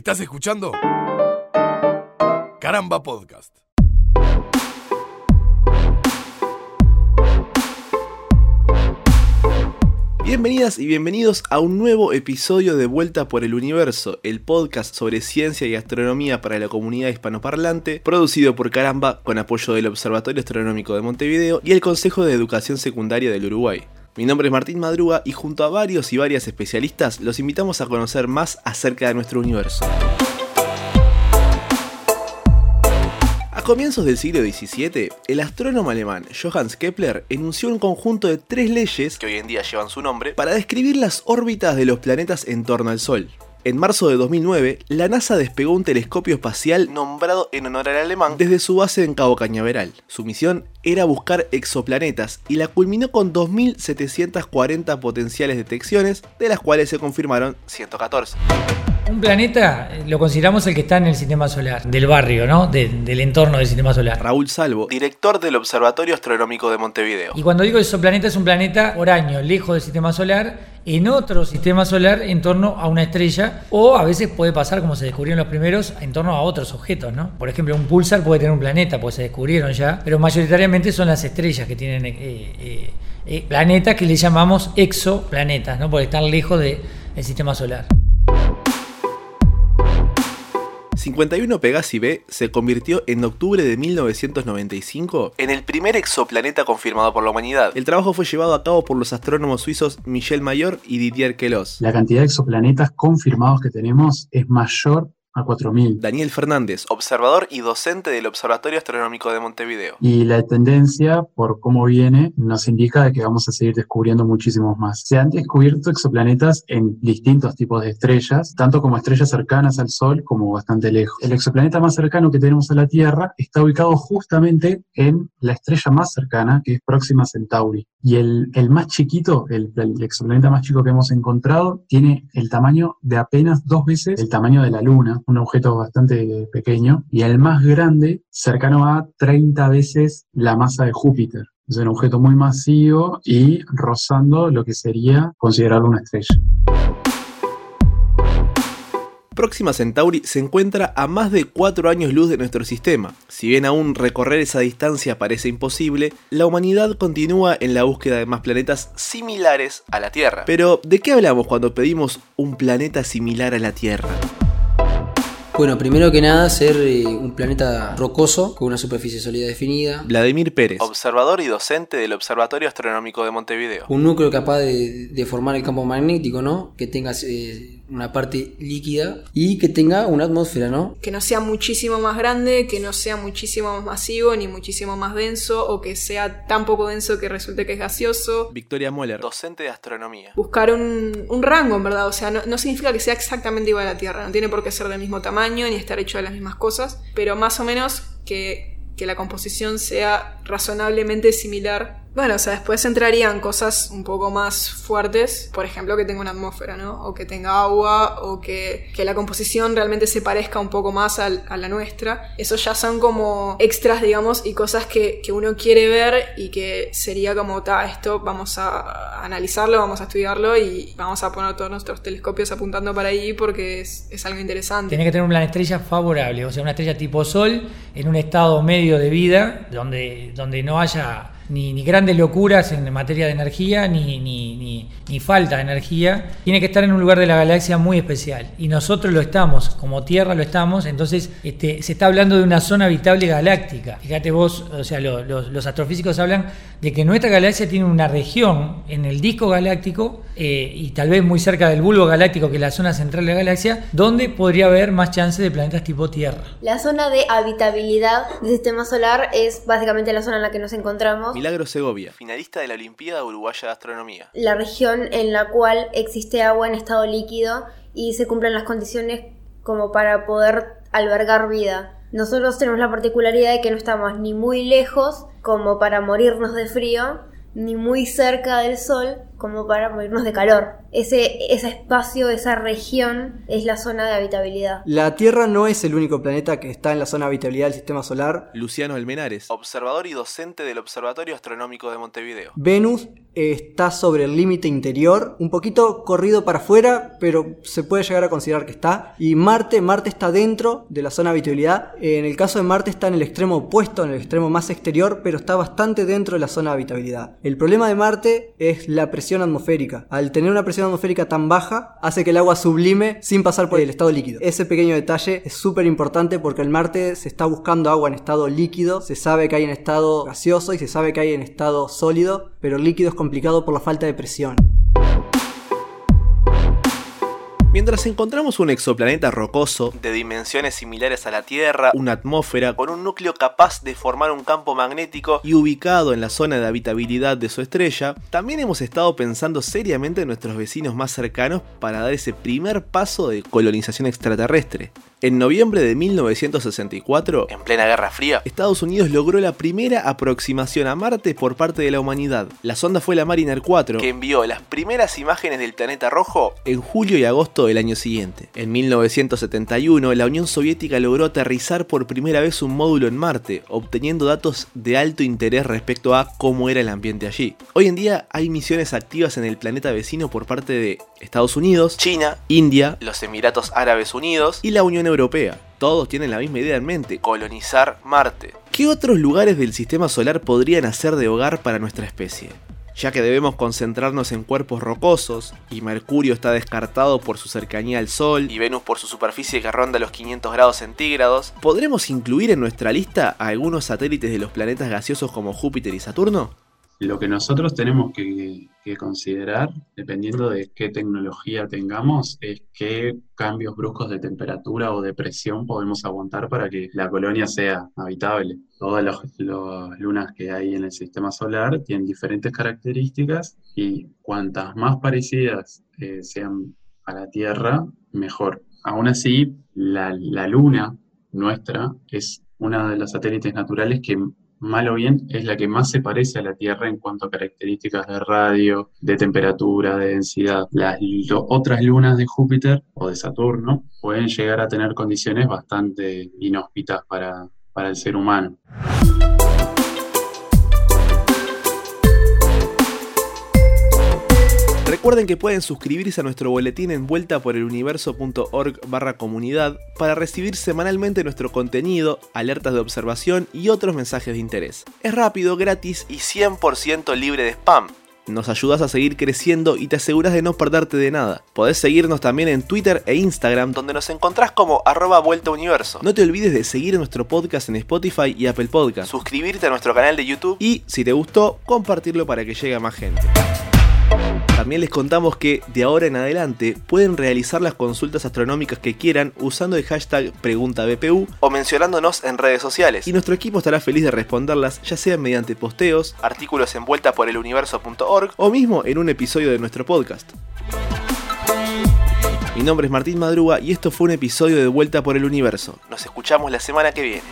Estás escuchando Caramba Podcast. Bienvenidas y bienvenidos a un nuevo episodio de Vuelta por el Universo, el podcast sobre ciencia y astronomía para la comunidad hispanoparlante, producido por Caramba con apoyo del Observatorio Astronómico de Montevideo y el Consejo de Educación Secundaria del Uruguay. Mi nombre es Martín Madruga y junto a varios y varias especialistas los invitamos a conocer más acerca de nuestro universo. A comienzos del siglo XVII, el astrónomo alemán Johannes Kepler enunció un conjunto de tres leyes, que hoy en día llevan su nombre, para describir las órbitas de los planetas en torno al Sol. En marzo de 2009, la NASA despegó un telescopio espacial nombrado en honor al alemán desde su base en Cabo Cañaveral. Su misión era buscar exoplanetas y la culminó con 2.740 potenciales detecciones, de las cuales se confirmaron 114. Un planeta eh, lo consideramos el que está en el sistema solar, del barrio, ¿no? De- del entorno del sistema solar. Raúl Salvo, director del Observatorio Astronómico de Montevideo. Y cuando digo exoplaneta es un planeta horaño, lejos del sistema solar, en otro sistema solar en torno a una estrella, o a veces puede pasar, como se descubrieron los primeros, en torno a otros objetos, ¿no? Por ejemplo, un pulsar puede tener un planeta, pues se descubrieron ya, pero mayoritariamente son las estrellas que tienen eh, eh, eh, planetas que le llamamos exoplanetas, ¿no? Porque están lejos de- del sistema solar. 51 Pegasi B se convirtió en octubre de 1995 en el primer exoplaneta confirmado por la humanidad. El trabajo fue llevado a cabo por los astrónomos suizos Michel Mayor y Didier Queloz. La cantidad de exoplanetas confirmados que tenemos es mayor a 4.000. Daniel Fernández, observador y docente del Observatorio Astronómico de Montevideo. Y la tendencia, por cómo viene, nos indica de que vamos a seguir descubriendo muchísimos más. Se han descubierto exoplanetas en distintos tipos de estrellas, tanto como estrellas cercanas al Sol como bastante lejos. El exoplaneta más cercano que tenemos a la Tierra está ubicado justamente en la estrella más cercana, que es Próxima Centauri. Y el, el más chiquito, el, el exoplaneta más chico que hemos encontrado, tiene el tamaño de apenas dos veces el tamaño de la Luna, un objeto bastante pequeño, y el más grande, cercano a 30 veces la masa de Júpiter. Es un objeto muy masivo y rozando lo que sería considerarlo una estrella. Próxima Centauri se encuentra a más de 4 años luz de nuestro sistema. Si bien aún recorrer esa distancia parece imposible, la humanidad continúa en la búsqueda de más planetas similares a la Tierra. Pero, ¿de qué hablamos cuando pedimos un planeta similar a la Tierra? Bueno, primero que nada, ser eh, un planeta rocoso con una superficie sólida definida, Vladimir Pérez, observador y docente del Observatorio Astronómico de Montevideo. un núcleo capaz de, de formar el campo magnético, ¿no? Que tenga eh, una parte líquida y que tenga una atmósfera, ¿no? que no sea muchísimo más grande, que no sea muchísimo más masivo ni muchísimo más denso o que sea tan poco denso que resulte que es gaseoso. Victoria Moller, docente de astronomía. Buscar un, un rango, en verdad, o sea, no, no significa que sea exactamente igual a la Tierra, no tiene por qué ser del mismo tamaño ni estar hecho de las mismas cosas, pero más o menos que, que la composición sea razonablemente similar. Bueno, o sea, después entrarían cosas un poco más fuertes, por ejemplo, que tenga una atmósfera, ¿no? O que tenga agua, o que, que la composición realmente se parezca un poco más al- a la nuestra. Eso ya son como extras, digamos, y cosas que, que uno quiere ver y que sería como, ta, esto vamos a analizarlo, vamos a estudiarlo y vamos a poner todos nuestros telescopios apuntando para ahí porque es, es algo interesante. Tiene que tener una estrella favorable, o sea, una estrella tipo Sol en un estado medio de vida, donde, donde no haya ni, ni grandes locuras en materia de energía, ni, ni, ni- falta de energía. Tiene que estar en un lugar de la galaxia muy especial. Y nosotros lo estamos, como Tierra lo estamos, entonces este, se está hablando de una zona habitable galáctica. Fíjate vos, o sea, lo- los, astrofísicos hablan de que nuestra galaxia tiene una región en el disco galáctico eh, y tal vez muy cerca del bulbo galáctico, que es la zona central de la galaxia, donde podría haber más chances de planetas tipo Tierra. La zona de habitabilidad del sistema solar es básicamente la zona en la que nos encontramos. Milagro Segovia, finalista de la Olimpiada Uruguaya de Astronomía. La región en la cual existe agua en estado líquido y se cumplen las condiciones como para poder albergar vida. Nosotros tenemos la particularidad de que no estamos ni muy lejos como para morirnos de frío, ni muy cerca del sol como para morirnos de calor. Ese, ese espacio, esa región es la zona de habitabilidad. La Tierra no es el único planeta que está en la zona de habitabilidad del sistema solar. Luciano Almenares, observador y docente del Observatorio Astronómico de Montevideo. Venus está sobre el límite interior, un poquito corrido para afuera, pero se puede llegar a considerar que está. Y Marte, Marte está dentro de la zona de habitabilidad. En el caso de Marte está en el extremo opuesto, en el extremo más exterior, pero está bastante dentro de la zona de habitabilidad. El problema de Marte es la presión atmosférica. Al tener una presión atmosférica tan baja, hace que el agua sublime sin pasar por el estado líquido. Ese pequeño detalle es súper importante porque en Marte se está buscando agua en estado líquido, se sabe que hay en estado gaseoso y se sabe que hay en estado sólido, pero el líquido es complicado por la falta de presión. Mientras encontramos un exoplaneta rocoso de dimensiones similares a la Tierra, una atmósfera con un núcleo capaz de formar un campo magnético y ubicado en la zona de habitabilidad de su estrella, también hemos estado pensando seriamente en nuestros vecinos más cercanos para dar ese primer paso de colonización extraterrestre. En noviembre de 1964, en plena Guerra Fría, Estados Unidos logró la primera aproximación a Marte por parte de la humanidad. La sonda fue la Mariner 4, que envió las primeras imágenes del planeta rojo en julio y agosto del año siguiente. En 1971, la Unión Soviética logró aterrizar por primera vez un módulo en Marte, obteniendo datos de alto interés respecto a cómo era el ambiente allí. Hoy en día hay misiones activas en el planeta vecino por parte de Estados Unidos, China, India, los Emiratos Árabes Unidos y la Unión Europea. Todos tienen la misma idea en mente, colonizar Marte. ¿Qué otros lugares del sistema solar podrían hacer de hogar para nuestra especie? Ya que debemos concentrarnos en cuerpos rocosos, y Mercurio está descartado por su cercanía al Sol, y Venus por su superficie que ronda los 500 grados centígrados, ¿podremos incluir en nuestra lista a algunos satélites de los planetas gaseosos como Júpiter y Saturno? Lo que nosotros tenemos que, considerar, dependiendo de qué tecnología tengamos, es qué cambios bruscos de temperatura o de presión podemos aguantar para que la colonia sea habitable. Todas las lunas que hay en el sistema solar tienen diferentes características y cuantas más parecidas eh, sean a la Tierra, mejor. Aún así, la, luna nuestra es una de los satélites naturales que mal o bien, es la que más se parece a la Tierra en cuanto a características de radio, de temperatura, de densidad. Las otras lunas de Júpiter o de Saturno pueden llegar a tener condiciones bastante inhóspitas para, para el ser humano. Recuerden que pueden suscribirse a nuestro boletín en vuelta por el universo.org barra comunidad para recibir semanalmente nuestro contenido, alertas de observación y otros mensajes de interés. Es rápido, gratis y 100% libre de spam. Nos ayudas a seguir creciendo y te aseguras de no perderte de nada. Podés seguirnos también en Twitter e Instagram donde nos encontrás como arroba vuelta universo. No te olvides de seguir nuestro podcast en Spotify y Apple Podcast, suscribirte a nuestro canal de YouTube y, si te gustó, compartirlo para que llegue a más gente. También les contamos que de ahora en adelante pueden realizar las consultas astronómicas que quieran usando el hashtag PreguntaBPU o mencionándonos en redes sociales. Y nuestro equipo estará feliz de responderlas, ya sea mediante posteos, artículos en vuelta por el universo.org o mismo en un episodio de nuestro podcast. Mi nombre es Martín Madruga y esto fue un episodio de Vuelta por el Universo. Nos escuchamos la semana que viene.